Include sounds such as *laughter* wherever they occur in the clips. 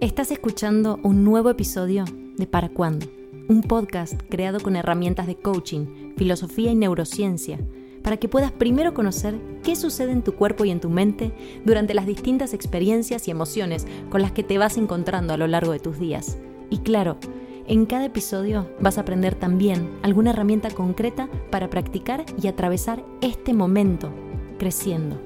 Estás escuchando un nuevo episodio de Para Cuándo, un podcast creado con herramientas de coaching, filosofía y neurociencia para que puedas primero conocer qué sucede en tu cuerpo y en tu mente durante las distintas experiencias y emociones con las que te vas encontrando a lo largo de tus días. Y claro, en cada episodio vas a aprender también alguna herramienta concreta para practicar y atravesar este momento creciendo.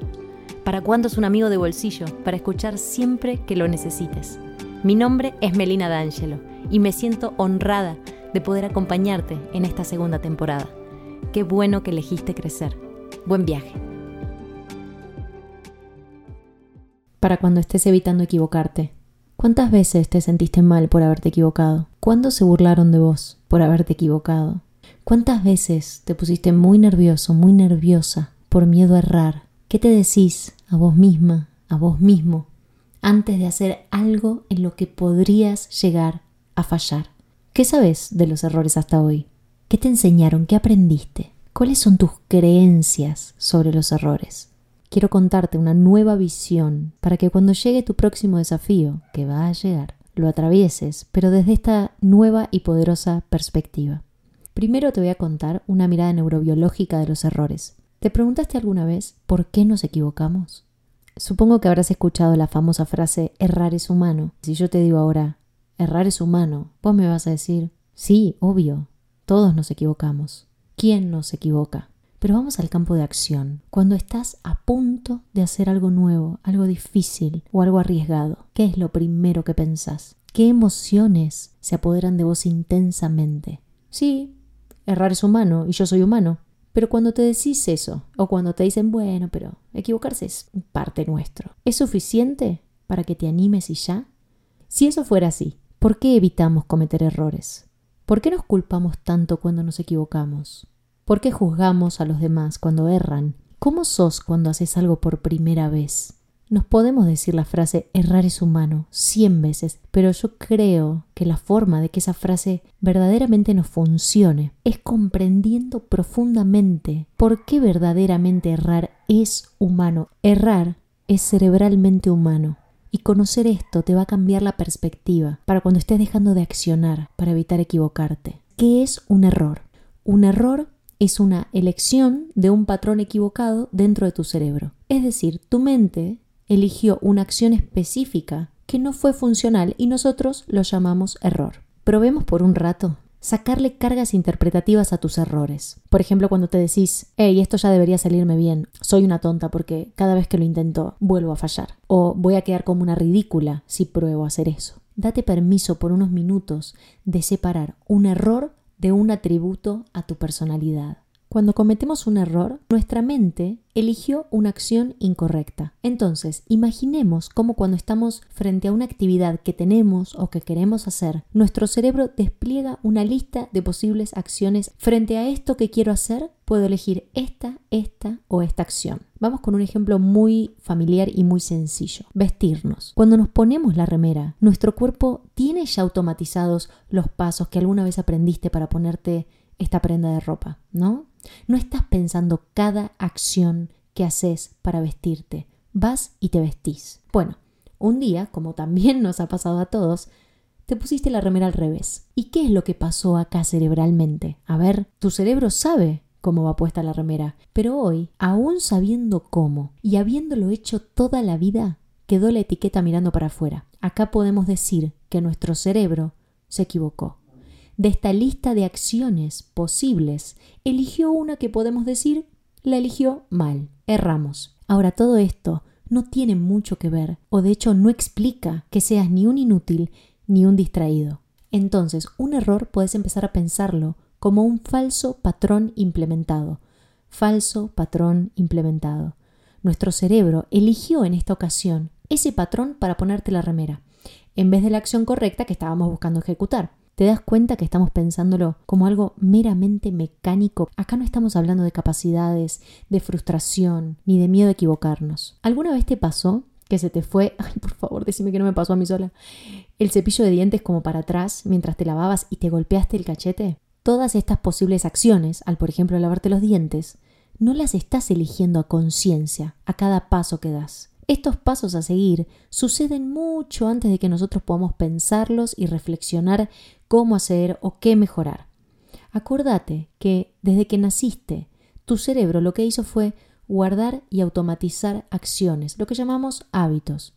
¿Para cuándo es un amigo de bolsillo? Para escuchar siempre que lo necesites. Mi nombre es Melina D'Angelo y me siento honrada de poder acompañarte en esta segunda temporada. Qué bueno que elegiste crecer. Buen viaje. Para cuando estés evitando equivocarte. ¿Cuántas veces te sentiste mal por haberte equivocado? ¿Cuándo se burlaron de vos por haberte equivocado? ¿Cuántas veces te pusiste muy nervioso, muy nerviosa por miedo a errar? ¿Qué te decís a vos misma, a vos mismo, antes de hacer algo en lo que podrías llegar a fallar. ¿Qué sabes de los errores hasta hoy? ¿Qué te enseñaron? ¿Qué aprendiste? ¿Cuáles son tus creencias sobre los errores? Quiero contarte una nueva visión para que cuando llegue tu próximo desafío, que va a llegar, lo atravieses, pero desde esta nueva y poderosa perspectiva. Primero te voy a contar una mirada neurobiológica de los errores. ¿Te preguntaste alguna vez por qué nos equivocamos? Supongo que habrás escuchado la famosa frase errar es humano. Si yo te digo ahora, errar es humano, vos me vas a decir, sí, obvio, todos nos equivocamos. ¿Quién nos equivoca? Pero vamos al campo de acción. Cuando estás a punto de hacer algo nuevo, algo difícil o algo arriesgado, ¿qué es lo primero que pensás? ¿Qué emociones se apoderan de vos intensamente? Sí, errar es humano y yo soy humano. Pero cuando te decís eso, o cuando te dicen, bueno, pero equivocarse es parte nuestro, ¿es suficiente para que te animes y ya? Si eso fuera así, ¿por qué evitamos cometer errores? ¿Por qué nos culpamos tanto cuando nos equivocamos? ¿Por qué juzgamos a los demás cuando erran? ¿Cómo sos cuando haces algo por primera vez? Nos podemos decir la frase errar es humano cien veces, pero yo creo que la forma de que esa frase verdaderamente nos funcione es comprendiendo profundamente por qué verdaderamente errar es humano. Errar es cerebralmente humano. Y conocer esto te va a cambiar la perspectiva para cuando estés dejando de accionar para evitar equivocarte. ¿Qué es un error? Un error es una elección de un patrón equivocado dentro de tu cerebro. Es decir, tu mente eligió una acción específica que no fue funcional y nosotros lo llamamos error. Probemos por un rato sacarle cargas interpretativas a tus errores. Por ejemplo, cuando te decís, hey, esto ya debería salirme bien, soy una tonta porque cada vez que lo intento vuelvo a fallar. O voy a quedar como una ridícula si pruebo a hacer eso. Date permiso por unos minutos de separar un error de un atributo a tu personalidad. Cuando cometemos un error, nuestra mente eligió una acción incorrecta. Entonces, imaginemos cómo cuando estamos frente a una actividad que tenemos o que queremos hacer, nuestro cerebro despliega una lista de posibles acciones. Frente a esto que quiero hacer, puedo elegir esta, esta o esta acción. Vamos con un ejemplo muy familiar y muy sencillo. Vestirnos. Cuando nos ponemos la remera, nuestro cuerpo tiene ya automatizados los pasos que alguna vez aprendiste para ponerte esta prenda de ropa, ¿no? No estás pensando cada acción que haces para vestirte. Vas y te vestís. Bueno, un día, como también nos ha pasado a todos, te pusiste la remera al revés. ¿Y qué es lo que pasó acá cerebralmente? A ver, tu cerebro sabe cómo va puesta la remera, pero hoy, aún sabiendo cómo y habiéndolo hecho toda la vida, quedó la etiqueta mirando para afuera. Acá podemos decir que nuestro cerebro se equivocó de esta lista de acciones posibles, eligió una que podemos decir la eligió mal, erramos. Ahora todo esto no tiene mucho que ver, o de hecho no explica que seas ni un inútil ni un distraído. Entonces, un error puedes empezar a pensarlo como un falso patrón implementado. Falso patrón implementado. Nuestro cerebro eligió en esta ocasión ese patrón para ponerte la remera, en vez de la acción correcta que estábamos buscando ejecutar. ¿Te das cuenta que estamos pensándolo como algo meramente mecánico? Acá no estamos hablando de capacidades, de frustración, ni de miedo a equivocarnos. ¿Alguna vez te pasó que se te fue, *laughs* ay por favor, decime que no me pasó a mí sola, el cepillo de dientes como para atrás mientras te lavabas y te golpeaste el cachete? Todas estas posibles acciones, al por ejemplo lavarte los dientes, no las estás eligiendo a conciencia a cada paso que das. Estos pasos a seguir suceden mucho antes de que nosotros podamos pensarlos y reflexionar cómo hacer o qué mejorar. Acordate que desde que naciste, tu cerebro lo que hizo fue guardar y automatizar acciones, lo que llamamos hábitos.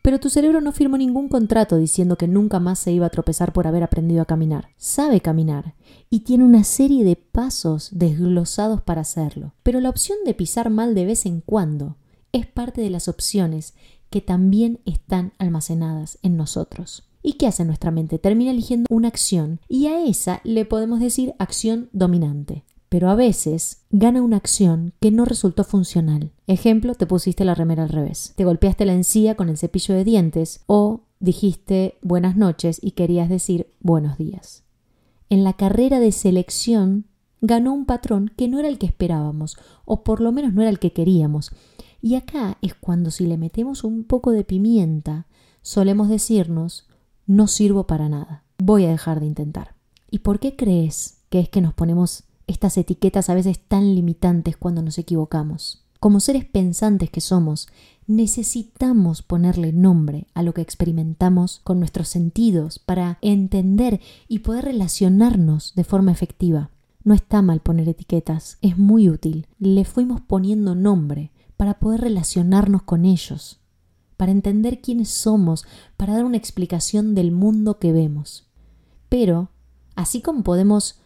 Pero tu cerebro no firmó ningún contrato diciendo que nunca más se iba a tropezar por haber aprendido a caminar. Sabe caminar y tiene una serie de pasos desglosados para hacerlo. Pero la opción de pisar mal de vez en cuando es parte de las opciones que también están almacenadas en nosotros. ¿Y qué hace nuestra mente? Termina eligiendo una acción y a esa le podemos decir acción dominante pero a veces gana una acción que no resultó funcional. Ejemplo, te pusiste la remera al revés, te golpeaste la encía con el cepillo de dientes o dijiste buenas noches y querías decir buenos días. En la carrera de selección ganó un patrón que no era el que esperábamos, o por lo menos no era el que queríamos. Y acá es cuando si le metemos un poco de pimienta, solemos decirnos no sirvo para nada, voy a dejar de intentar. ¿Y por qué crees que es que nos ponemos estas etiquetas a veces tan limitantes cuando nos equivocamos. Como seres pensantes que somos, necesitamos ponerle nombre a lo que experimentamos con nuestros sentidos para entender y poder relacionarnos de forma efectiva. No está mal poner etiquetas, es muy útil. Le fuimos poniendo nombre para poder relacionarnos con ellos, para entender quiénes somos, para dar una explicación del mundo que vemos. Pero, así como podemos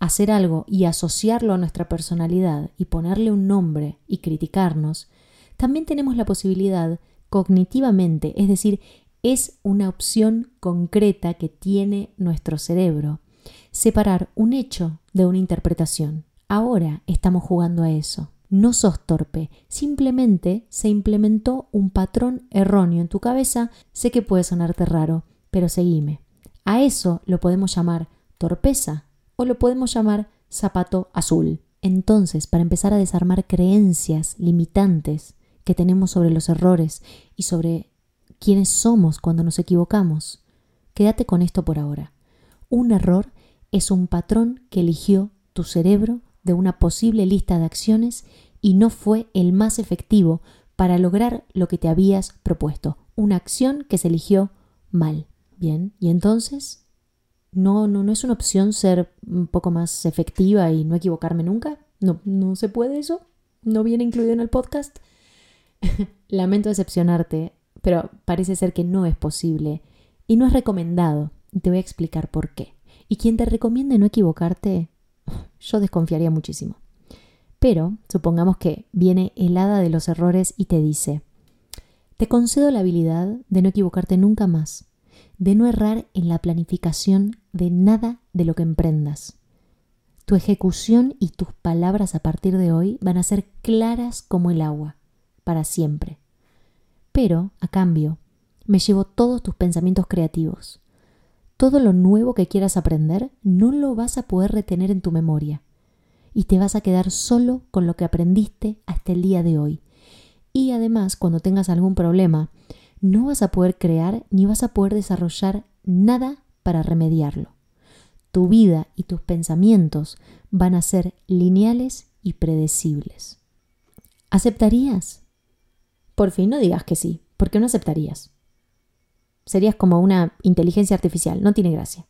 hacer algo y asociarlo a nuestra personalidad y ponerle un nombre y criticarnos, también tenemos la posibilidad cognitivamente, es decir, es una opción concreta que tiene nuestro cerebro, separar un hecho de una interpretación. Ahora estamos jugando a eso. No sos torpe, simplemente se implementó un patrón erróneo en tu cabeza. Sé que puede sonarte raro, pero seguime. A eso lo podemos llamar torpeza o lo podemos llamar zapato azul. Entonces, para empezar a desarmar creencias limitantes que tenemos sobre los errores y sobre quiénes somos cuando nos equivocamos, quédate con esto por ahora. Un error es un patrón que eligió tu cerebro de una posible lista de acciones y no fue el más efectivo para lograr lo que te habías propuesto. Una acción que se eligió mal. Bien, y entonces no, no, no es una opción ser un poco más efectiva y no equivocarme nunca. No, no se puede eso. No viene incluido en el podcast. *laughs* Lamento decepcionarte, pero parece ser que no es posible y no es recomendado. Te voy a explicar por qué. Y quien te recomiende no equivocarte, yo desconfiaría muchísimo. Pero supongamos que viene el hada de los errores y te dice, te concedo la habilidad de no equivocarte nunca más de no errar en la planificación de nada de lo que emprendas. Tu ejecución y tus palabras a partir de hoy van a ser claras como el agua, para siempre. Pero, a cambio, me llevo todos tus pensamientos creativos. Todo lo nuevo que quieras aprender no lo vas a poder retener en tu memoria y te vas a quedar solo con lo que aprendiste hasta el día de hoy. Y además, cuando tengas algún problema, no vas a poder crear ni vas a poder desarrollar nada para remediarlo. Tu vida y tus pensamientos van a ser lineales y predecibles. ¿Aceptarías? Por fin no digas que sí, porque no aceptarías. Serías como una inteligencia artificial, no tiene gracia.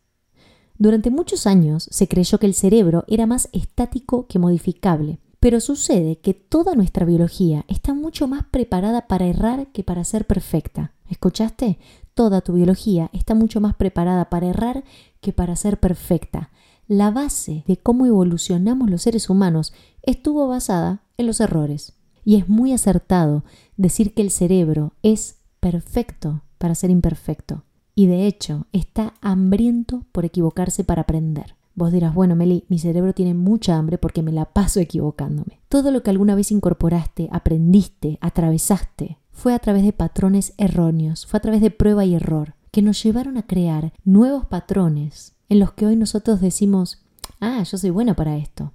Durante muchos años se creyó que el cerebro era más estático que modificable, pero sucede que toda nuestra biología está mucho más preparada para errar que para ser perfecta. ¿Escuchaste? Toda tu biología está mucho más preparada para errar que para ser perfecta. La base de cómo evolucionamos los seres humanos estuvo basada en los errores. Y es muy acertado decir que el cerebro es perfecto para ser imperfecto. Y de hecho está hambriento por equivocarse para aprender. Vos dirás, bueno, Meli, mi cerebro tiene mucha hambre porque me la paso equivocándome. Todo lo que alguna vez incorporaste, aprendiste, atravesaste, fue a través de patrones erróneos, fue a través de prueba y error, que nos llevaron a crear nuevos patrones en los que hoy nosotros decimos, ah, yo soy buena para esto.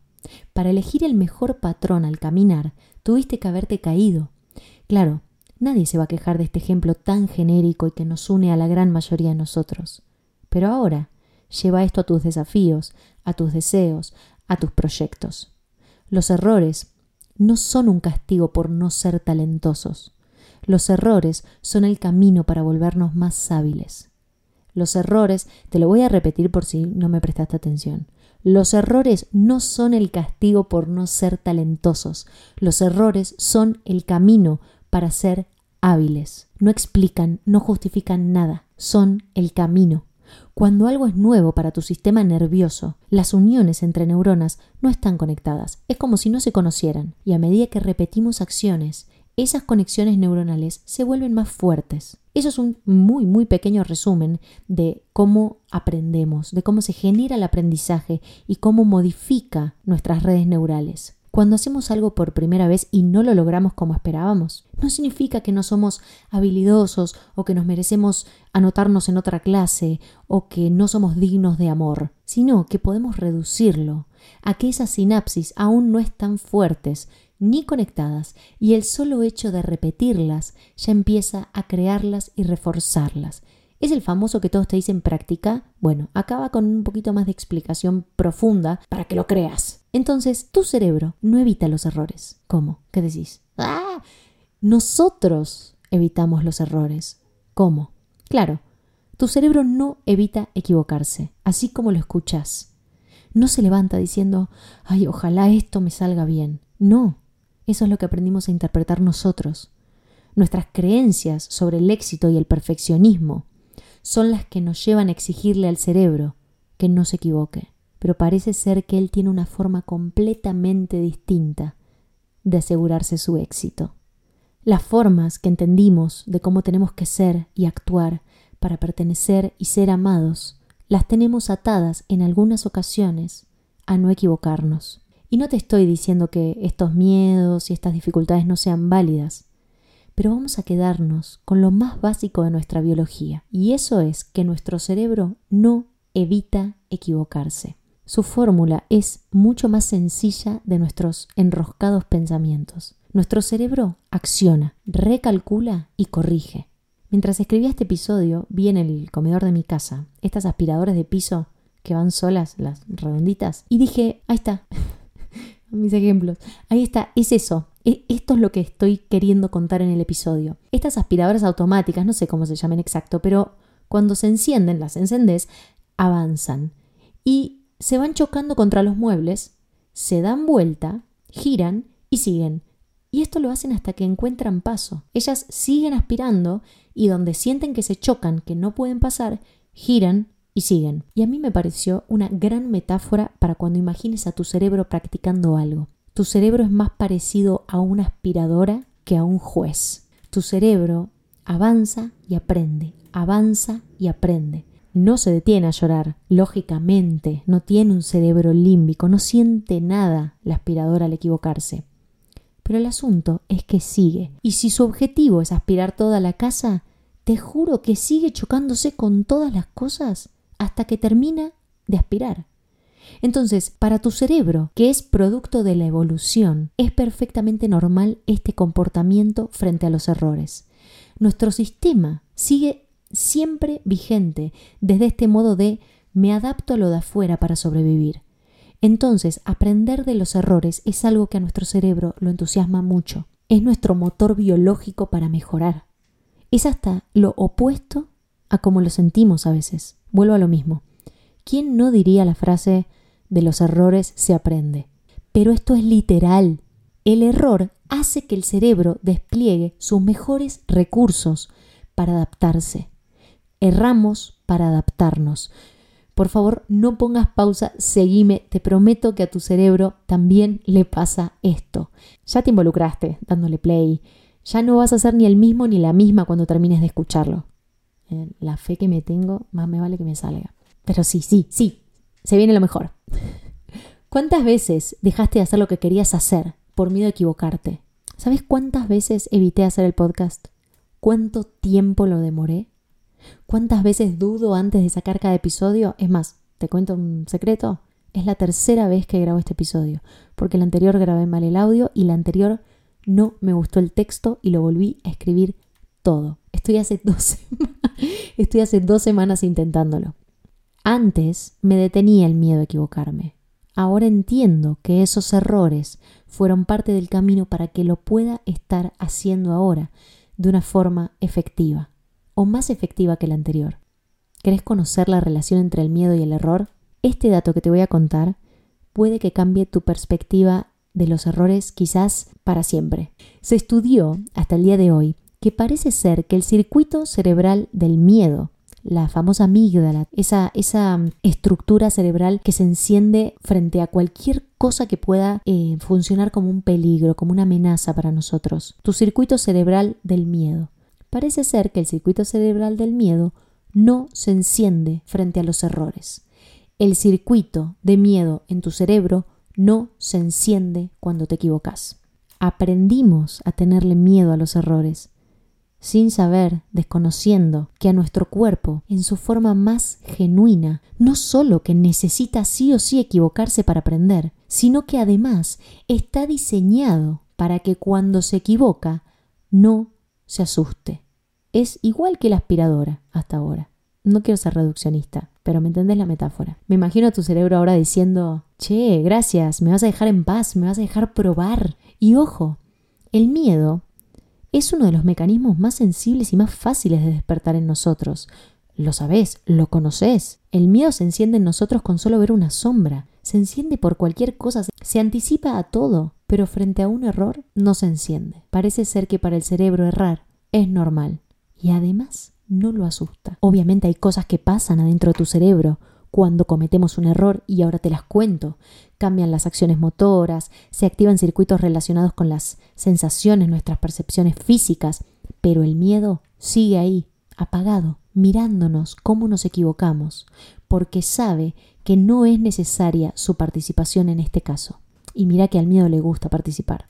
Para elegir el mejor patrón al caminar, tuviste que haberte caído. Claro, nadie se va a quejar de este ejemplo tan genérico y que nos une a la gran mayoría de nosotros. Pero ahora, Lleva esto a tus desafíos, a tus deseos, a tus proyectos. Los errores no son un castigo por no ser talentosos. Los errores son el camino para volvernos más hábiles. Los errores, te lo voy a repetir por si no me prestaste atención. Los errores no son el castigo por no ser talentosos. Los errores son el camino para ser hábiles. No explican, no justifican nada. Son el camino. Cuando algo es nuevo para tu sistema nervioso, las uniones entre neuronas no están conectadas. Es como si no se conocieran. Y a medida que repetimos acciones, esas conexiones neuronales se vuelven más fuertes. Eso es un muy, muy pequeño resumen de cómo aprendemos, de cómo se genera el aprendizaje y cómo modifica nuestras redes neurales. Cuando hacemos algo por primera vez y no lo logramos como esperábamos, no significa que no somos habilidosos o que nos merecemos anotarnos en otra clase o que no somos dignos de amor, sino que podemos reducirlo a que esas sinapsis aún no están fuertes ni conectadas y el solo hecho de repetirlas ya empieza a crearlas y reforzarlas. Es el famoso que todos te dicen práctica. Bueno, acaba con un poquito más de explicación profunda para que lo creas. Entonces, tu cerebro no evita los errores. ¿Cómo? ¿Qué decís? ¡Ah! Nosotros evitamos los errores. ¿Cómo? Claro, tu cerebro no evita equivocarse, así como lo escuchas. No se levanta diciendo, ay, ojalá esto me salga bien. No, eso es lo que aprendimos a interpretar nosotros. Nuestras creencias sobre el éxito y el perfeccionismo son las que nos llevan a exigirle al cerebro que no se equivoque. Pero parece ser que él tiene una forma completamente distinta de asegurarse su éxito. Las formas que entendimos de cómo tenemos que ser y actuar para pertenecer y ser amados, las tenemos atadas en algunas ocasiones a no equivocarnos. Y no te estoy diciendo que estos miedos y estas dificultades no sean válidas, pero vamos a quedarnos con lo más básico de nuestra biología, y eso es que nuestro cerebro no evita equivocarse. Su fórmula es mucho más sencilla de nuestros enroscados pensamientos. Nuestro cerebro acciona, recalcula y corrige. Mientras escribía este episodio, vi en el comedor de mi casa estas aspiradoras de piso que van solas, las redonditas, y dije, ahí está, *laughs* mis ejemplos. Ahí está, es eso. E, esto es lo que estoy queriendo contar en el episodio. Estas aspiradoras automáticas, no sé cómo se llaman exacto, pero cuando se encienden, las encendés, avanzan y se van chocando contra los muebles, se dan vuelta, giran y siguen. Y esto lo hacen hasta que encuentran paso. Ellas siguen aspirando y donde sienten que se chocan, que no pueden pasar, giran y siguen. Y a mí me pareció una gran metáfora para cuando imagines a tu cerebro practicando algo. Tu cerebro es más parecido a una aspiradora que a un juez. Tu cerebro avanza y aprende, avanza y aprende. No se detiene a llorar, lógicamente, no tiene un cerebro límbico, no siente nada la aspiradora al equivocarse. Pero el asunto es que sigue, y si su objetivo es aspirar toda la casa, te juro que sigue chocándose con todas las cosas hasta que termina de aspirar. Entonces, para tu cerebro, que es producto de la evolución, es perfectamente normal este comportamiento frente a los errores. Nuestro sistema sigue siempre vigente desde este modo de me adapto a lo de afuera para sobrevivir. Entonces, aprender de los errores es algo que a nuestro cerebro lo entusiasma mucho. Es nuestro motor biológico para mejorar. Es hasta lo opuesto a como lo sentimos a veces. Vuelvo a lo mismo. ¿Quién no diría la frase de los errores se aprende? Pero esto es literal. El error hace que el cerebro despliegue sus mejores recursos para adaptarse. Erramos para adaptarnos. Por favor, no pongas pausa, seguime, te prometo que a tu cerebro también le pasa esto. Ya te involucraste dándole play, ya no vas a ser ni el mismo ni la misma cuando termines de escucharlo. Eh, la fe que me tengo, más me vale que me salga. Pero sí, sí, sí, se viene lo mejor. *laughs* ¿Cuántas veces dejaste de hacer lo que querías hacer por miedo a equivocarte? ¿Sabes cuántas veces evité hacer el podcast? ¿Cuánto tiempo lo demoré? ¿Cuántas veces dudo antes de sacar cada episodio? Es más, te cuento un secreto. Es la tercera vez que grabo este episodio, porque el anterior grabé mal el audio y la anterior no me gustó el texto y lo volví a escribir todo. Estoy hace *laughs* dos, estoy hace dos semanas intentándolo. Antes me detenía el miedo a equivocarme. Ahora entiendo que esos errores fueron parte del camino para que lo pueda estar haciendo ahora, de una forma efectiva, o más efectiva que la anterior. ¿Querés conocer la relación entre el miedo y el error? Este dato que te voy a contar puede que cambie tu perspectiva de los errores quizás para siempre. Se estudió hasta el día de hoy que parece ser que el circuito cerebral del miedo, la famosa amígdala, esa, esa mm, estructura cerebral que se enciende frente a cualquier cosa que pueda eh, funcionar como un peligro, como una amenaza para nosotros. Tu circuito cerebral del miedo. Parece ser que el circuito cerebral del miedo no se enciende frente a los errores. El circuito de miedo en tu cerebro no se enciende cuando te equivocas. Aprendimos a tenerle miedo a los errores sin saber, desconociendo que a nuestro cuerpo, en su forma más genuina, no solo que necesita sí o sí equivocarse para aprender, sino que además está diseñado para que cuando se equivoca no se asuste. Es igual que la aspiradora hasta ahora. No quiero ser reduccionista, pero me entendés la metáfora. Me imagino a tu cerebro ahora diciendo, che, gracias, me vas a dejar en paz, me vas a dejar probar. Y ojo, el miedo es uno de los mecanismos más sensibles y más fáciles de despertar en nosotros. Lo sabés, lo conocés. El miedo se enciende en nosotros con solo ver una sombra. Se enciende por cualquier cosa, se anticipa a todo, pero frente a un error no se enciende. Parece ser que para el cerebro errar es normal y además no lo asusta. Obviamente hay cosas que pasan adentro de tu cerebro, cuando cometemos un error y ahora te las cuento. Cambian las acciones motoras, se activan circuitos relacionados con las sensaciones, nuestras percepciones físicas, pero el miedo sigue ahí, apagado, mirándonos cómo nos equivocamos, porque sabe que no es necesaria su participación en este caso. Y mira que al miedo le gusta participar.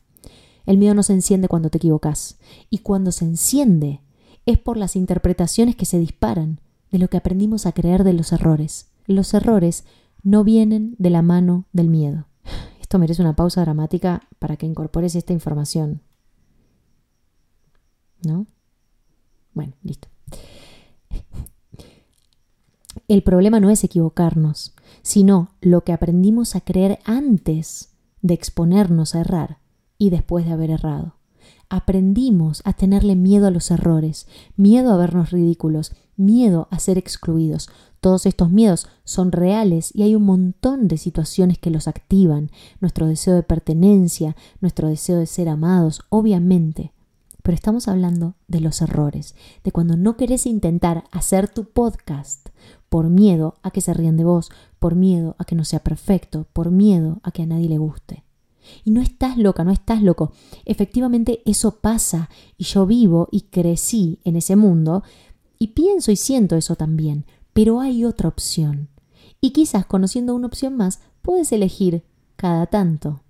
El miedo no se enciende cuando te equivocas, y cuando se enciende es por las interpretaciones que se disparan de lo que aprendimos a creer de los errores los errores no vienen de la mano del miedo. Esto merece una pausa dramática para que incorpores esta información. ¿No? Bueno, listo. El problema no es equivocarnos, sino lo que aprendimos a creer antes de exponernos a errar y después de haber errado. Aprendimos a tenerle miedo a los errores, miedo a vernos ridículos, miedo a ser excluidos. Todos estos miedos son reales y hay un montón de situaciones que los activan. Nuestro deseo de pertenencia, nuestro deseo de ser amados, obviamente. Pero estamos hablando de los errores, de cuando no querés intentar hacer tu podcast por miedo a que se rían de vos, por miedo a que no sea perfecto, por miedo a que a nadie le guste. Y no estás loca, no estás loco. Efectivamente eso pasa y yo vivo y crecí en ese mundo y pienso y siento eso también, pero hay otra opción. Y quizás conociendo una opción más, puedes elegir cada tanto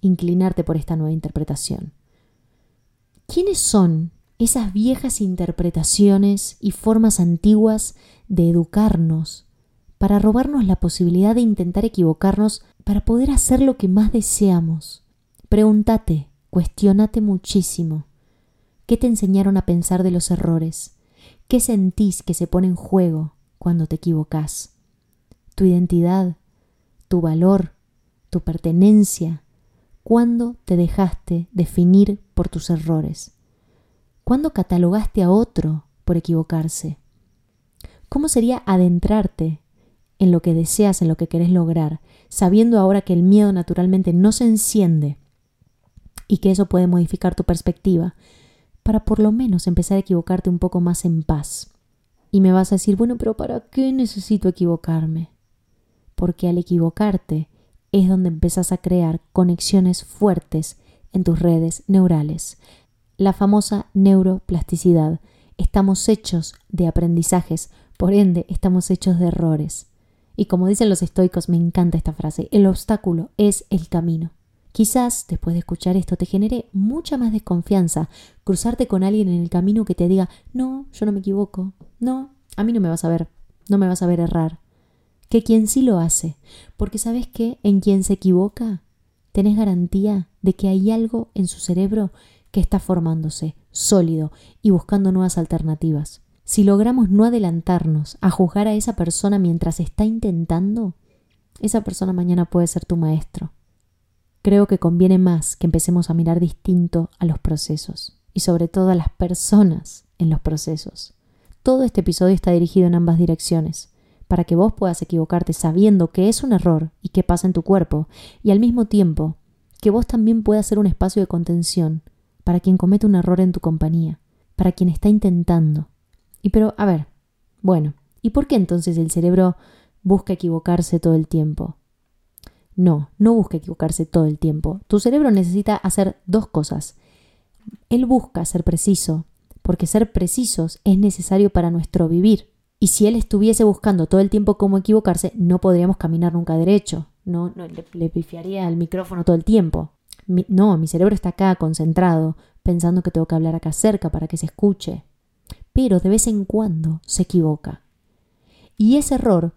inclinarte por esta nueva interpretación. ¿Quiénes son esas viejas interpretaciones y formas antiguas de educarnos para robarnos la posibilidad de intentar equivocarnos para poder hacer lo que más deseamos? Pregúntate, cuestionate muchísimo. ¿Qué te enseñaron a pensar de los errores? ¿Qué sentís que se pone en juego cuando te equivocas? Tu identidad, tu valor, tu pertenencia. ¿Cuándo te dejaste definir por tus errores? ¿Cuándo catalogaste a otro por equivocarse? ¿Cómo sería adentrarte en lo que deseas, en lo que querés lograr, sabiendo ahora que el miedo naturalmente no se enciende y que eso puede modificar tu perspectiva, para por lo menos empezar a equivocarte un poco más en paz. Y me vas a decir, bueno, pero ¿para qué necesito equivocarme? Porque al equivocarte es donde empezás a crear conexiones fuertes en tus redes neurales. La famosa neuroplasticidad. Estamos hechos de aprendizajes, por ende estamos hechos de errores. Y como dicen los estoicos, me encanta esta frase, el obstáculo es el camino. Quizás después de escuchar esto te genere mucha más desconfianza cruzarte con alguien en el camino que te diga, no, yo no me equivoco, no, a mí no me vas a ver, no me vas a ver errar. Que quien sí lo hace, porque sabes que en quien se equivoca, tenés garantía de que hay algo en su cerebro que está formándose, sólido y buscando nuevas alternativas. Si logramos no adelantarnos a juzgar a esa persona mientras está intentando, esa persona mañana puede ser tu maestro creo que conviene más que empecemos a mirar distinto a los procesos. y sobre todo a las personas en los procesos. Todo este episodio está dirigido en ambas direcciones, para que vos puedas equivocarte sabiendo que es un error y que pasa en tu cuerpo, y al mismo tiempo que vos también puedas ser un espacio de contención para quien comete un error en tu compañía, para quien está intentando. Y pero, a ver, bueno, ¿y por qué entonces el cerebro busca equivocarse todo el tiempo? No, no busca equivocarse todo el tiempo. Tu cerebro necesita hacer dos cosas. Él busca ser preciso, porque ser precisos es necesario para nuestro vivir. Y si él estuviese buscando todo el tiempo cómo equivocarse, no podríamos caminar nunca derecho. No, le, pifiaría al micrófono todo el tiempo. No, mi cerebro está acá concentrado, pensando que tengo que hablar acá cerca para que se escuche. Pero de vez en cuando se equivoca. Y ese error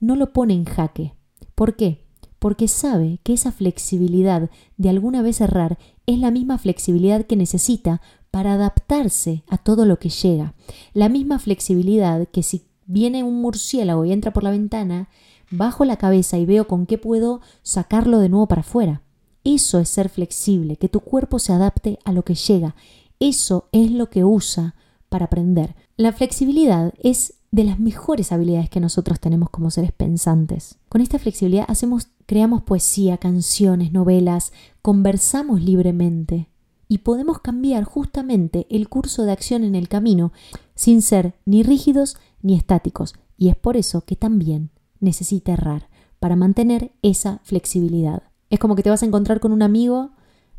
no lo pone en jaque. ¿Por qué? Porque sabe que esa flexibilidad de alguna vez errar es la misma flexibilidad que necesita para adaptarse a todo lo que llega. La misma flexibilidad que si viene un murciélago y entra por la ventana, bajo la cabeza y veo con qué puedo sacarlo de nuevo para afuera. Eso es ser flexible, que tu cuerpo se adapte a lo que llega. Eso es lo que usa para aprender. La flexibilidad es de las mejores habilidades que nosotros tenemos como seres pensantes. Con esta flexibilidad hacemos, creamos poesía, canciones, novelas, conversamos libremente y podemos cambiar justamente el curso de acción en el camino sin ser ni rígidos ni estáticos. Y es por eso que también necesita errar para mantener esa flexibilidad. Es como que te vas a encontrar con un amigo.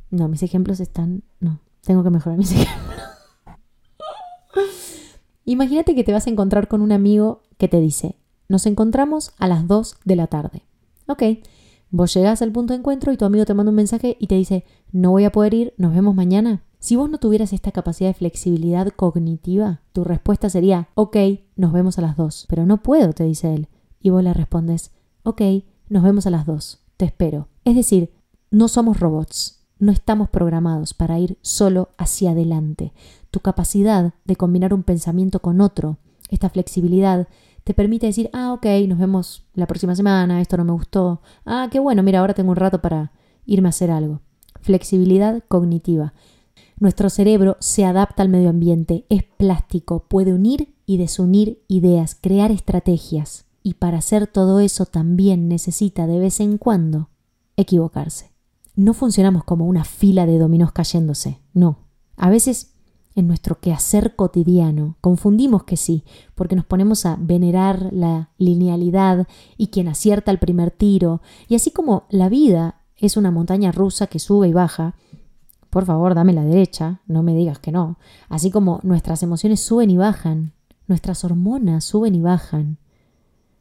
No, mis ejemplos están. No, tengo que mejorar mis *laughs* ejemplos. Imagínate que te vas a encontrar con un amigo que te dice: Nos encontramos a las 2 de la tarde. Ok, vos llegás al punto de encuentro y tu amigo te manda un mensaje y te dice: No voy a poder ir, nos vemos mañana. Si vos no tuvieras esta capacidad de flexibilidad cognitiva, tu respuesta sería: Ok, nos vemos a las 2. Pero no puedo, te dice él y vos le respondes, ok, nos vemos a las dos, te espero. Es decir, no somos robots, no estamos programados para ir solo hacia adelante. Tu capacidad de combinar un pensamiento con otro, esta flexibilidad, te permite decir, ah, ok, nos vemos la próxima semana, esto no me gustó, ah, qué bueno, mira, ahora tengo un rato para irme a hacer algo. Flexibilidad cognitiva. Nuestro cerebro se adapta al medio ambiente, es plástico, puede unir y desunir ideas, crear estrategias y para hacer todo eso también necesita de vez en cuando equivocarse. No funcionamos como una fila de dominos cayéndose, no. A veces en nuestro quehacer cotidiano confundimos que sí, porque nos ponemos a venerar la linealidad y quien acierta el primer tiro, y así como la vida es una montaña rusa que sube y baja, por favor dame la derecha, no me digas que no, así como nuestras emociones suben y bajan, nuestras hormonas suben y bajan,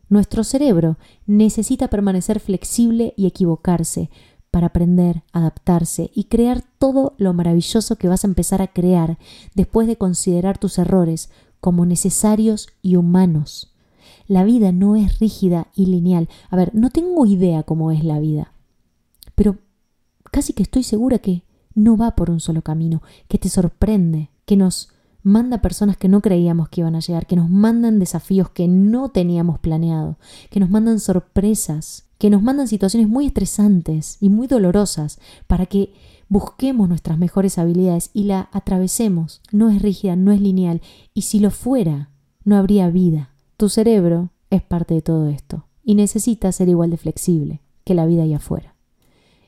nuestro cerebro necesita permanecer flexible y equivocarse para aprender, adaptarse y crear todo lo maravilloso que vas a empezar a crear después de considerar tus errores como necesarios y humanos. La vida no es rígida y lineal. A ver, no tengo idea cómo es la vida, pero casi que estoy segura que no va por un solo camino, que te sorprende, que nos manda personas que no creíamos que iban a llegar, que nos mandan desafíos que no teníamos planeado, que nos mandan sorpresas, que nos mandan situaciones muy estresantes y muy dolorosas para que busquemos nuestras mejores habilidades y la atravesemos. No es rígida, no es lineal, y si lo fuera, no habría vida. Tu cerebro es parte de todo esto y necesita ser igual de flexible que la vida allá afuera.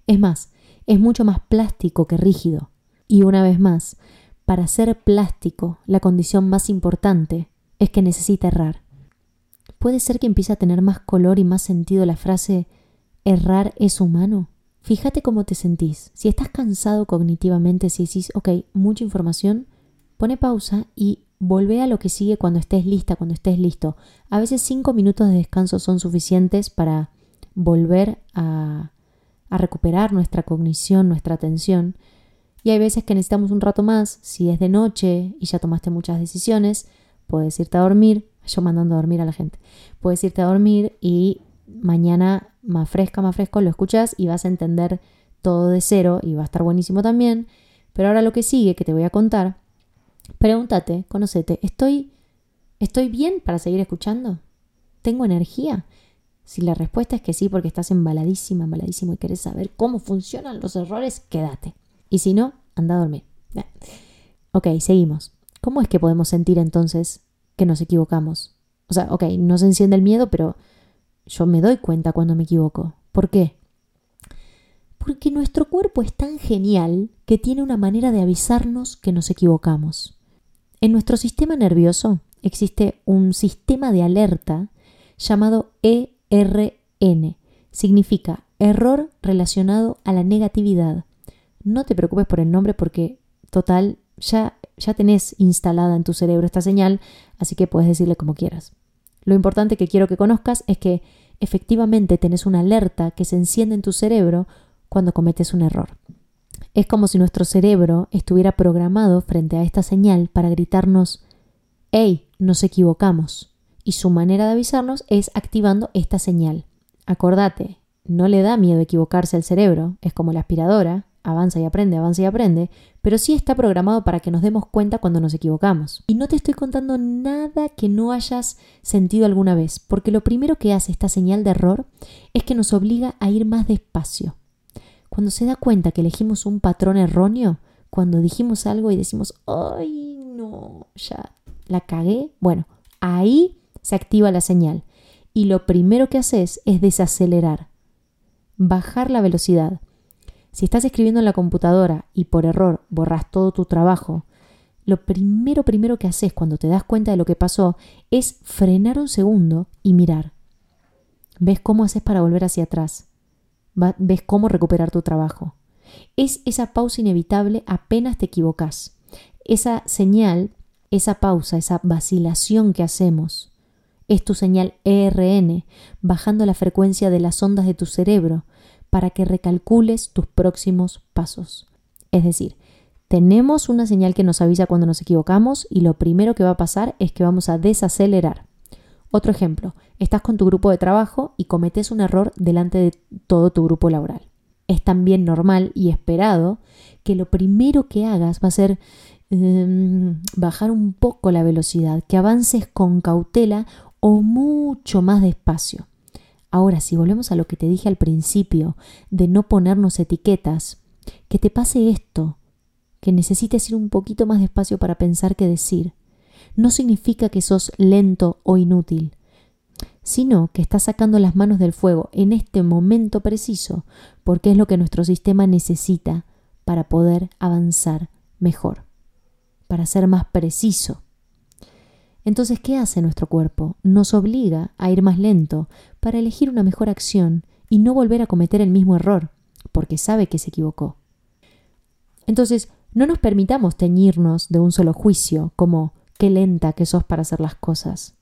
Es más, es mucho más plástico que rígido. Y una vez más, para ser plástico, la condición más importante es que necesita errar. ¿Puede ser que empiece a tener más color y más sentido la frase errar es humano? Fíjate cómo te sentís. Si estás cansado cognitivamente, si decís, ok, mucha información, pone pausa y volvé a lo que sigue cuando estés lista, cuando estés listo. A veces cinco minutos de descanso son suficientes para volver a, a recuperar nuestra cognición, nuestra atención y hay veces que necesitamos un rato más, si es de noche y ya tomaste muchas decisiones, puedes irte a dormir, yo mandando a dormir a la gente, puedes irte a dormir y mañana más fresca, más fresco lo escuchas y vas a entender todo de cero y va a estar buenísimo también. Pero ahora lo que sigue, que te voy a contar, pregúntate, conocete, ¿estoy, ¿estoy bien para seguir escuchando? ¿Tengo energía? Si la respuesta es que sí, porque estás embaladísima, embaladísimo y querés saber cómo funcionan los errores, quédate. Y si no, anda a dormir. Ok, seguimos. ¿Cómo es que podemos sentir entonces que nos equivocamos? O sea, ok, no se enciende el miedo, pero yo me doy cuenta cuando me equivoco. ¿Por qué? Porque nuestro cuerpo es tan genial que tiene una manera de avisarnos que nos equivocamos. En nuestro sistema nervioso existe un sistema de alerta llamado ERN. Significa error relacionado a la negatividad. No te preocupes por el nombre porque, total, ya, ya tenés instalada en tu cerebro esta señal, así que puedes decirle como quieras. Lo importante que quiero que conozcas es que efectivamente tenés una alerta que se enciende en tu cerebro cuando cometes un error. Es como si nuestro cerebro estuviera programado frente a esta señal para gritarnos ¡Hey! Nos equivocamos. Y su manera de avisarnos es activando esta señal. Acordate, no le da miedo equivocarse al cerebro, es como la aspiradora, avanza y aprende, avanza y aprende, pero sí está programado para que nos demos cuenta cuando nos equivocamos. Y no te estoy contando nada que no hayas sentido alguna vez, porque lo primero que hace esta señal de error es que nos obliga a ir más despacio. Cuando se da cuenta que elegimos un patrón erróneo, cuando dijimos algo y decimos, ay, no, ya la cagué, bueno, ahí se activa la señal. Y lo primero que haces es desacelerar, bajar la velocidad si estás escribiendo en la computadora y por error borras todo tu trabajo, lo primero primero que haces cuando te das cuenta de lo que pasó es frenar un segundo y mirar. Ves cómo haces para volver hacia atrás. Ves cómo recuperar tu trabajo. Es esa pausa inevitable apenas te equivocas. Esa señal, esa pausa, esa vacilación que hacemos, es tu señal ERN, bajando la frecuencia de las ondas de tu cerebro para que recalcules tus próximos pasos. Es decir, tenemos una señal que nos avisa cuando nos equivocamos y lo primero que va a pasar es que vamos a desacelerar. Otro ejemplo, estás con tu grupo de trabajo y cometes un error delante de todo tu grupo laboral. Es también normal y esperado que lo primero que hagas va a ser em, bajar un poco la velocidad, que avances con cautela o mucho más despacio. Ahora, si volvemos a lo que te dije al principio, de no ponernos etiquetas, que te pase esto, que necesites ir un poquito más despacio para pensar qué decir, no significa que sos lento o inútil, sino que estás sacando las manos del fuego en este momento preciso, porque es lo que nuestro sistema necesita para poder avanzar mejor, para ser más preciso. Entonces, ¿qué hace nuestro cuerpo? Nos obliga a ir más lento para elegir una mejor acción y no volver a cometer el mismo error, porque sabe que se equivocó. Entonces, no nos permitamos teñirnos de un solo juicio, como qué lenta que sos para hacer las cosas,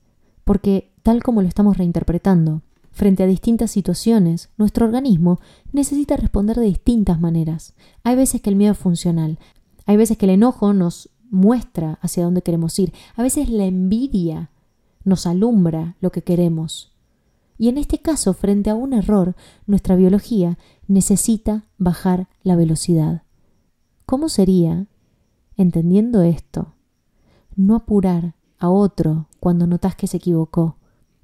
porque tal como lo estamos reinterpretando, frente a distintas situaciones, nuestro organismo necesita responder de distintas maneras. Hay veces que el miedo es funcional, hay veces que el enojo nos muestra hacia dónde queremos ir. A veces la envidia nos alumbra lo que queremos. Y en este caso, frente a un error, nuestra biología necesita bajar la velocidad. ¿Cómo sería, entendiendo esto, no apurar a otro cuando notas que se equivocó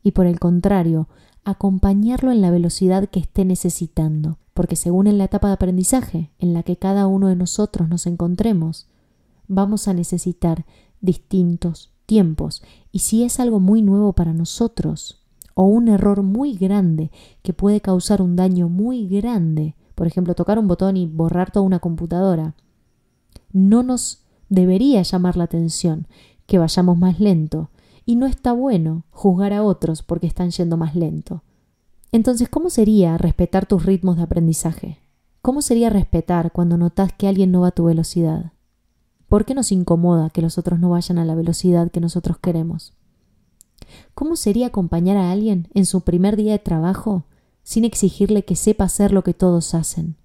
y por el contrario, acompañarlo en la velocidad que esté necesitando? Porque según en la etapa de aprendizaje en la que cada uno de nosotros nos encontremos, vamos a necesitar distintos tiempos. Y si es algo muy nuevo para nosotros o un error muy grande que puede causar un daño muy grande, por ejemplo, tocar un botón y borrar toda una computadora, no nos debería llamar la atención que vayamos más lento. Y no está bueno juzgar a otros porque están yendo más lento. Entonces, ¿cómo sería respetar tus ritmos de aprendizaje? ¿Cómo sería respetar cuando notas que alguien no va a tu velocidad? ¿Por qué nos incomoda que los otros no vayan a la velocidad que nosotros queremos? ¿Cómo sería acompañar a alguien en su primer día de trabajo sin exigirle que sepa hacer lo que todos hacen?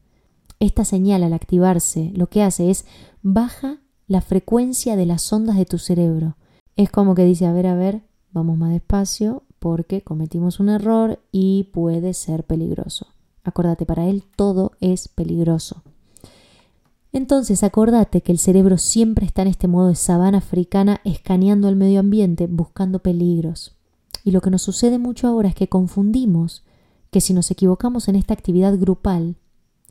Esta señal al activarse lo que hace es baja la frecuencia de las ondas de tu cerebro. Es como que dice, a ver, a ver, vamos más despacio porque cometimos un error y puede ser peligroso. Acordate, para él todo es peligroso. Entonces acordate que el cerebro siempre está en este modo de sabana africana escaneando el medio ambiente buscando peligros. Y lo que nos sucede mucho ahora es que confundimos que si nos equivocamos en esta actividad grupal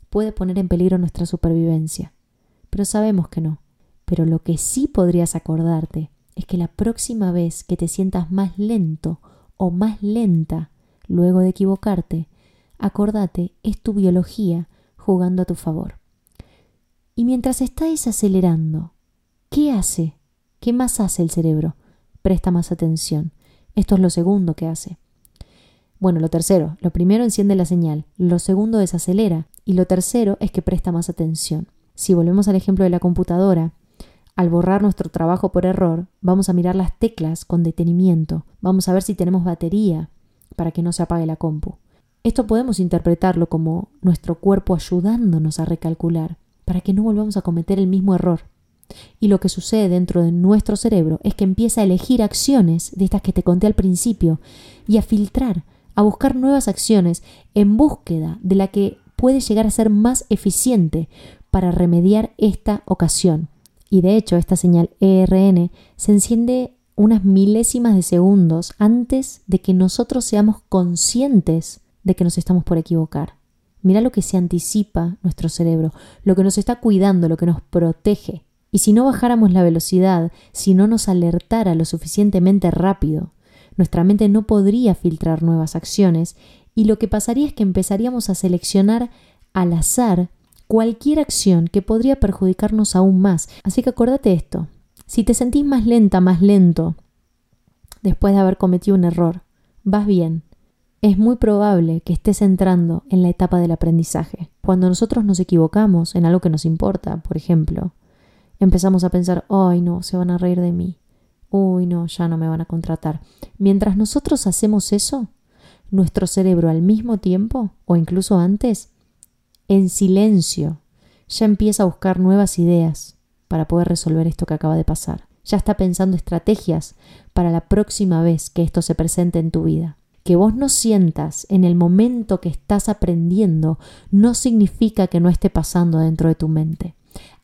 puede poner en peligro nuestra supervivencia. Pero sabemos que no, Pero lo que sí podrías acordarte es que la próxima vez que te sientas más lento o más lenta luego de equivocarte, acordate, es tu biología jugando a tu favor. Y mientras estáis acelerando, ¿qué hace? ¿Qué más hace el cerebro? Presta más atención. Esto es lo segundo que hace. Bueno, lo tercero, lo primero enciende la señal, lo segundo desacelera y lo tercero es que presta más atención. Si volvemos al ejemplo de la computadora, al borrar nuestro trabajo por error, vamos a mirar las teclas con detenimiento, vamos a ver si tenemos batería para que no se apague la compu. Esto podemos interpretarlo como nuestro cuerpo ayudándonos a recalcular, para que no volvamos a cometer el mismo error. Y lo que sucede dentro de nuestro cerebro es que empieza a elegir acciones de estas que te conté al principio y a filtrar, a buscar nuevas acciones en búsqueda de la que puede llegar a ser más eficiente para remediar esta ocasión. Y de hecho, esta señal ERN se enciende unas milésimas de segundos antes de que nosotros seamos conscientes de que nos estamos por equivocar. Mira lo que se anticipa nuestro cerebro, lo que nos está cuidando, lo que nos protege. Y si no bajáramos la velocidad, si no nos alertara lo suficientemente rápido, nuestra mente no podría filtrar nuevas acciones y lo que pasaría es que empezaríamos a seleccionar al azar cualquier acción que podría perjudicarnos aún más. Así que acuérdate esto. Si te sentís más lenta, más lento, después de haber cometido un error, vas bien. Es muy probable que estés entrando en la etapa del aprendizaje. Cuando nosotros nos equivocamos en algo que nos importa, por ejemplo, empezamos a pensar, ay no, se van a reír de mí. Uy no, ya no me van a contratar. Mientras nosotros hacemos eso, nuestro cerebro al mismo tiempo, o incluso antes, en silencio, ya empieza a buscar nuevas ideas para poder resolver esto que acaba de pasar. Ya está pensando estrategias para la próxima vez que esto se presente en tu vida. Que vos no sientas en el momento que estás aprendiendo no significa que no esté pasando dentro de tu mente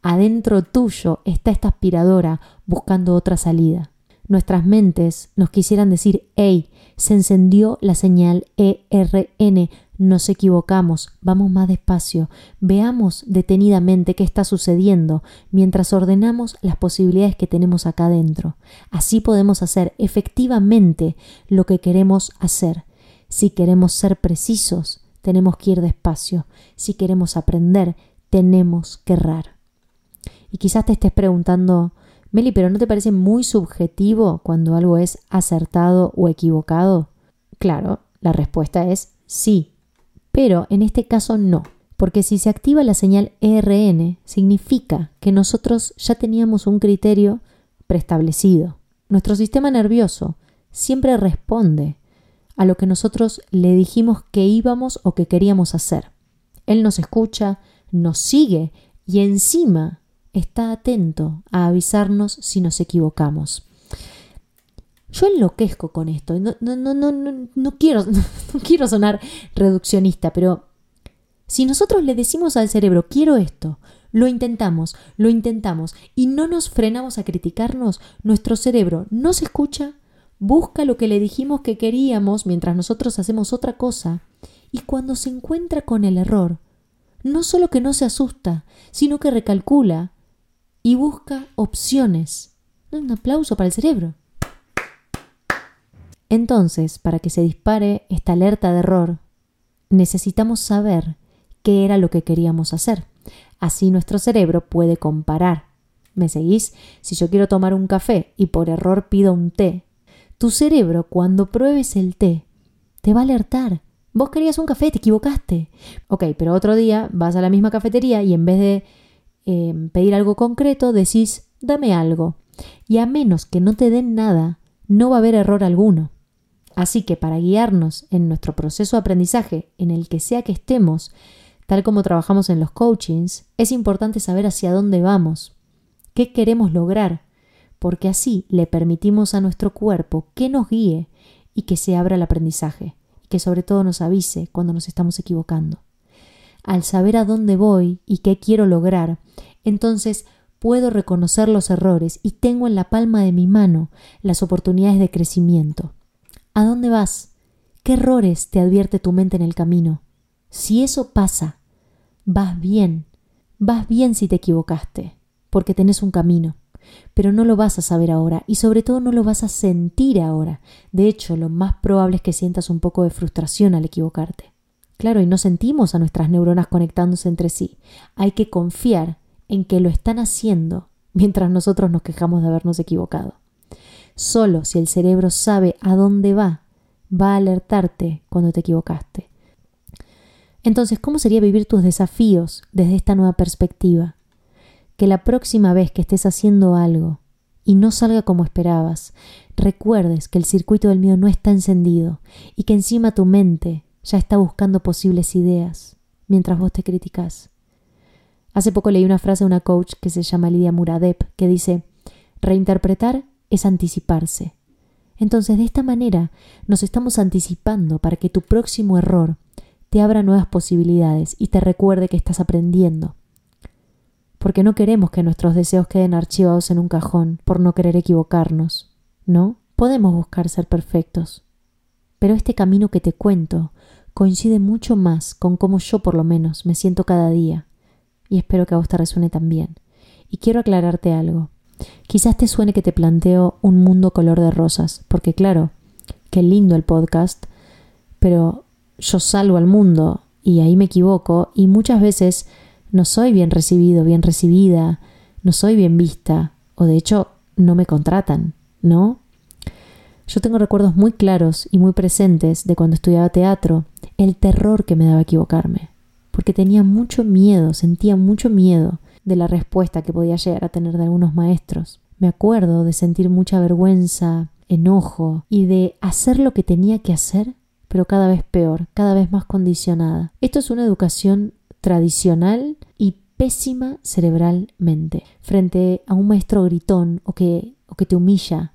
adentro tuyo está esta aspiradora buscando otra salida. Nuestras mentes nos quisieran decir, hey, se encendió la señal ERN, nos equivocamos, vamos más despacio, veamos detenidamente qué está sucediendo mientras ordenamos las posibilidades que tenemos acá adentro. Así podemos hacer efectivamente lo que queremos hacer. Si queremos ser precisos, tenemos que ir despacio. Si queremos aprender, tenemos que errar. Y quizás te estés preguntando, Meli, pero ¿no te parece muy subjetivo cuando algo es acertado o equivocado? Claro, la respuesta es sí, pero en este caso no, porque si se activa la señal ERN, significa que nosotros ya teníamos un criterio preestablecido. Nuestro sistema nervioso siempre responde a lo que nosotros le dijimos que íbamos o que queríamos hacer. Él nos escucha, nos sigue y encima está atento a avisarnos si nos equivocamos. Yo enloquezco con esto. No, no, no, no, no, quiero, *laughs* quiero sonar reduccionista, pero si nosotros le decimos al cerebro, quiero esto, lo intentamos, lo intentamos y no nos frenamos a criticarnos, nuestro cerebro no se escucha, busca lo que le dijimos que queríamos mientras nosotros hacemos otra cosa y cuando se encuentra con el error, no solo que no se asusta, sino que recalcula, y busca opciones. Un aplauso para el cerebro. Entonces, para que se dispare esta alerta de error, necesitamos saber qué era lo que queríamos hacer. Así nuestro cerebro puede comparar. ¿Me seguís? Si yo quiero tomar un café y por error pido un té, tu cerebro cuando pruebes el té te va a alertar. Vos querías un café, te equivocaste. Ok, pero otro día vas a la misma cafetería y en vez de Em, pedir algo concreto, decís, dame algo. Y a menos que no te den nada, no va a haber error alguno. Así que para guiarnos en nuestro proceso de aprendizaje, en el que sea que estemos, tal como trabajamos en los coachings, es importante saber hacia dónde vamos, qué queremos lograr, porque así le permitimos a nuestro cuerpo que nos guíe y que se abra el aprendizaje, y que sobre todo nos avise cuando nos estamos equivocando al saber a dónde voy y qué quiero lograr, entonces puedo reconocer los errores y tengo en la palma de mi mano las oportunidades de crecimiento. ¿A dónde vas? ¿Qué errores te advierte tu mente en el camino? Si eso pasa, vas bien, vas bien si te equivocaste, porque tenés un camino, pero no lo vas a saber ahora y sobre todo no lo vas a sentir ahora. De hecho, lo más probable es que sientas un poco de frustración al equivocarte. Claro, y no sentimos a nuestras neuronas conectándose entre sí. Hay que confiar en que lo están haciendo mientras nosotros nos quejamos de habernos equivocado. Solo si el cerebro sabe a dónde va, va a alertarte cuando te equivocaste. Entonces, ¿cómo sería vivir tus desafíos desde esta nueva perspectiva? Que la próxima vez que estés haciendo algo y no salga como esperabas, recuerdes que el circuito del miedo no está encendido y que encima tu mente ya está buscando posibles ideas mientras vos te criticas. Hace poco leí una frase de una coach que se llama Lidia Muradep que dice, reinterpretar es anticiparse. Entonces, de esta manera nos estamos anticipando para que tu próximo error te abra nuevas posibilidades y te recuerde que estás aprendiendo. Porque no queremos que nuestros deseos queden archivados en un cajón por no querer equivocarnos, ¿no? Podemos buscar ser perfectos. Pero este camino que te cuento coincide mucho más con cómo yo por lo menos me siento cada día, y espero que a vos te resuene también. Y quiero aclararte algo. Quizás te suene que te planteo un mundo color de rosas, porque claro, qué lindo el podcast, pero yo salgo al mundo y ahí me equivoco y muchas veces no soy bien recibido, bien recibida, no soy bien vista o de hecho no me contratan, ¿no? Yo tengo recuerdos muy claros y muy presentes de cuando estudiaba teatro, el terror que me daba equivocarme, porque tenía mucho miedo, sentía mucho miedo de la respuesta que podía llegar a tener de algunos maestros. Me acuerdo de sentir mucha vergüenza, enojo y de hacer lo que tenía que hacer, pero cada vez peor, cada vez más condicionada. Esto es una educación tradicional y pésima cerebralmente. Frente a un maestro gritón o que, o que te humilla,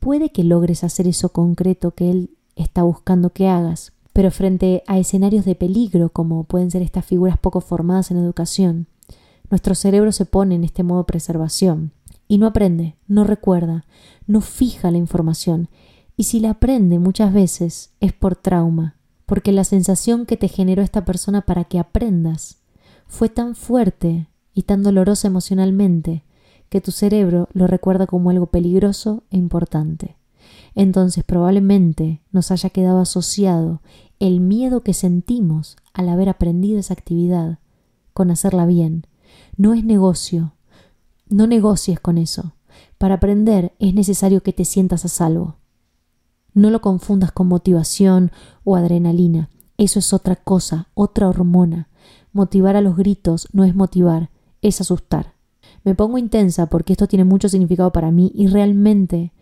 puede que logres hacer eso concreto que él está buscando que hagas, pero frente a escenarios de peligro, como pueden ser estas figuras poco formadas en educación, nuestro cerebro se pone en este modo preservación y no aprende, no recuerda, no fija la información, y si la aprende muchas veces es por trauma, porque la sensación que te generó esta persona para que aprendas fue tan fuerte y tan dolorosa emocionalmente que tu cerebro lo recuerda como algo peligroso e importante. Entonces probablemente nos haya quedado asociado el miedo que sentimos al haber aprendido esa actividad con hacerla bien. No es negocio. No negocies con eso. Para aprender es necesario que te sientas a salvo. No lo confundas con motivación o adrenalina. Eso es otra cosa, otra hormona. Motivar a los gritos no es motivar, es asustar. Me pongo intensa porque esto tiene mucho significado para mí y realmente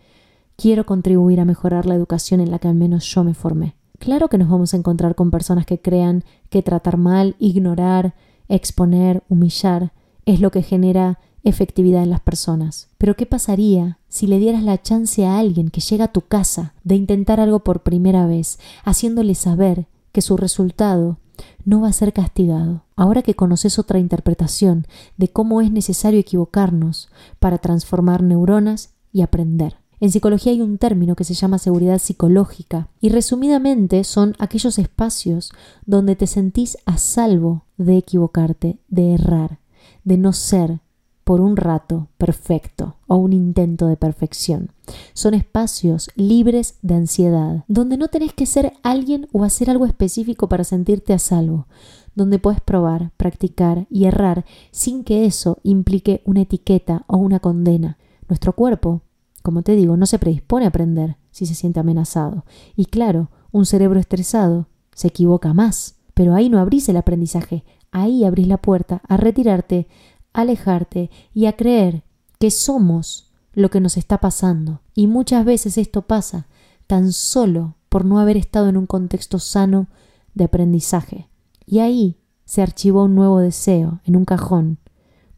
quiero contribuir a mejorar la educación en la que al menos yo me formé. Claro que nos vamos a encontrar con personas que crean que tratar mal, ignorar, exponer, humillar es lo que genera efectividad en las personas. Pero ¿qué pasaría si le dieras la chance a alguien que llega a tu casa de intentar algo por primera vez, haciéndole saber que su resultado no va a ser castigado. Ahora que conoces otra interpretación de cómo es necesario equivocarnos para transformar neuronas y aprender. En psicología hay un término que se llama seguridad psicológica y resumidamente son aquellos espacios donde te sentís a salvo de equivocarte, de errar, de no ser por un rato perfecto o un intento de perfección. Son espacios libres de ansiedad, donde no tenés que ser alguien o hacer algo específico para sentirte a salvo, donde puedes probar, practicar y errar sin que eso implique una etiqueta o una condena. Nuestro cuerpo, como te digo, no se predispone a aprender si se siente amenazado. Y claro, un cerebro estresado se equivoca más. Pero ahí no abrís el aprendizaje, ahí abrís la puerta a retirarte alejarte y a creer que somos lo que nos está pasando. Y muchas veces esto pasa tan solo por no haber estado en un contexto sano de aprendizaje. Y ahí se archivó un nuevo deseo en un cajón,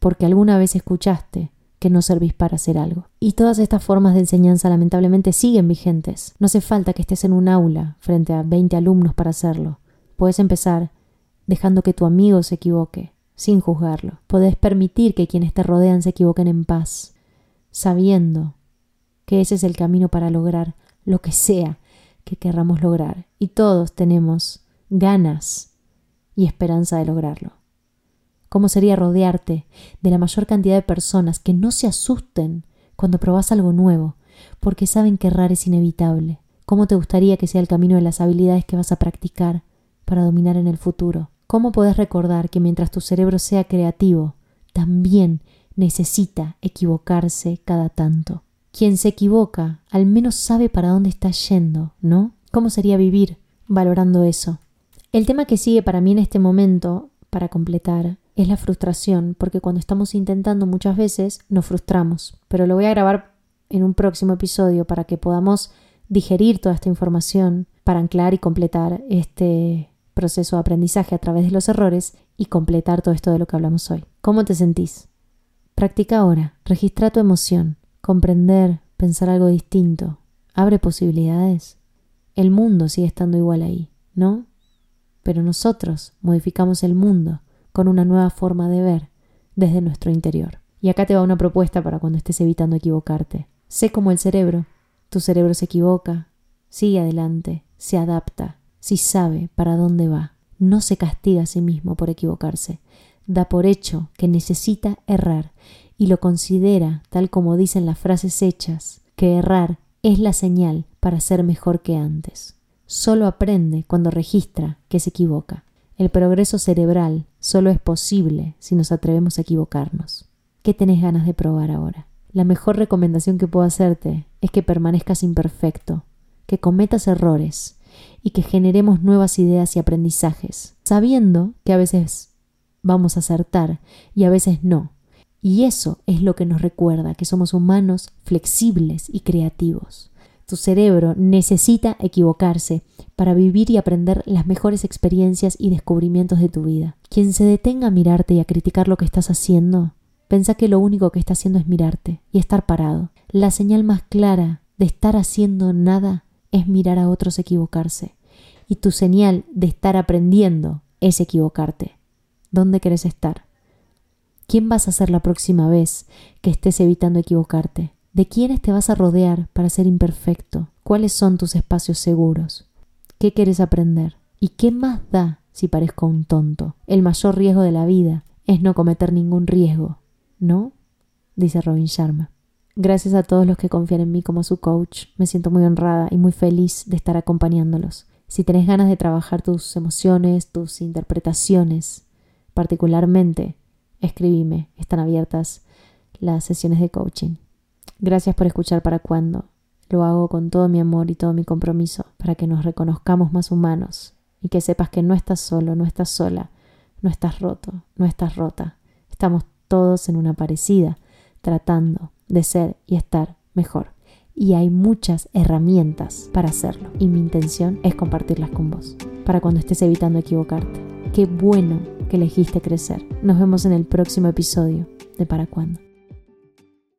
porque alguna vez escuchaste que no servís para hacer algo. Y todas estas formas de enseñanza lamentablemente siguen vigentes. No hace falta que estés en un aula frente a 20 alumnos para hacerlo. Puedes empezar dejando que tu amigo se equivoque, sin juzgarlo. Podés permitir que quienes te rodean se equivoquen en paz, sabiendo que ese es el camino para lograr lo que sea que querramos lograr. Y todos tenemos ganas y esperanza de lograrlo. ¿Cómo sería rodearte de la mayor cantidad de personas que no se asusten cuando probás algo nuevo, porque saben que errar es inevitable? ¿Cómo te gustaría que sea el camino de las habilidades que vas a practicar para dominar en el futuro? ¿Cómo podés recordar que mientras tu cerebro sea creativo, también necesita equivocarse cada tanto? Quien se equivoca al menos sabe para dónde está yendo, ¿no? ¿Cómo sería vivir valorando eso? El tema que sigue para mí en este momento, para completar, es la frustración, porque cuando estamos intentando muchas veces nos frustramos, pero lo voy a grabar en un próximo episodio para que podamos digerir toda esta información, para anclar y completar este proceso de aprendizaje a través de los errores y completar todo esto de lo que hablamos hoy. ¿Cómo te sentís? Practica ahora, registra tu emoción, comprender, pensar algo distinto, abre posibilidades. El mundo sigue estando igual ahí, ¿no? Pero nosotros modificamos el mundo con una nueva forma de ver desde nuestro interior. Y acá te va una propuesta para cuando estés evitando equivocarte. Sé como el cerebro. Tu cerebro se equivoca, sigue adelante, se adapta, si sabe para dónde va. No se castiga a sí mismo por equivocarse. Da por hecho que necesita errar y lo considera, tal como dicen las frases hechas, que errar es la señal para ser mejor que antes. Solo aprende cuando registra que se equivoca. El progreso cerebral solo es posible si nos atrevemos a equivocarnos. ¿Qué tenés ganas de probar ahora? La mejor recomendación que puedo hacerte es que permanezcas imperfecto, que cometas errores, y que generemos nuevas ideas y aprendizajes, sabiendo que a veces vamos a acertar y a veces no. Y eso es lo que nos recuerda que somos humanos flexibles y creativos. Tu cerebro necesita equivocarse para vivir y aprender las mejores experiencias y descubrimientos de tu vida. Quien se detenga a mirarte y a criticar lo que estás haciendo, piensa que lo único que está haciendo es mirarte y estar parado. La señal más clara de estar haciendo nada es mirar a otros equivocarse y tu señal de estar aprendiendo es equivocarte. ¿Dónde querés estar? ¿Quién vas a ser la próxima vez que estés evitando equivocarte? ¿De quiénes te vas a rodear para ser imperfecto? ¿Cuáles son tus espacios seguros? ¿Qué quieres aprender? ¿Y qué más da si parezco un tonto? El mayor riesgo de la vida es no cometer ningún riesgo, ¿no? Dice Robin Sharma. Gracias a todos los que confían en mí como su coach. Me siento muy honrada y muy feliz de estar acompañándolos. Si tenés ganas de trabajar tus emociones, tus interpretaciones, particularmente, escribime. Están abiertas las sesiones de coaching. Gracias por escuchar para cuando. Lo hago con todo mi amor y todo mi compromiso para que nos reconozcamos más humanos y que sepas que no estás solo, no estás sola, no estás roto, no estás rota. Estamos todos en una parecida, tratando de ser y estar mejor y hay muchas herramientas para hacerlo y mi intención es compartirlas con vos para cuando estés evitando equivocarte. Qué bueno que elegiste crecer. Nos vemos en el próximo episodio de Para Cuándo.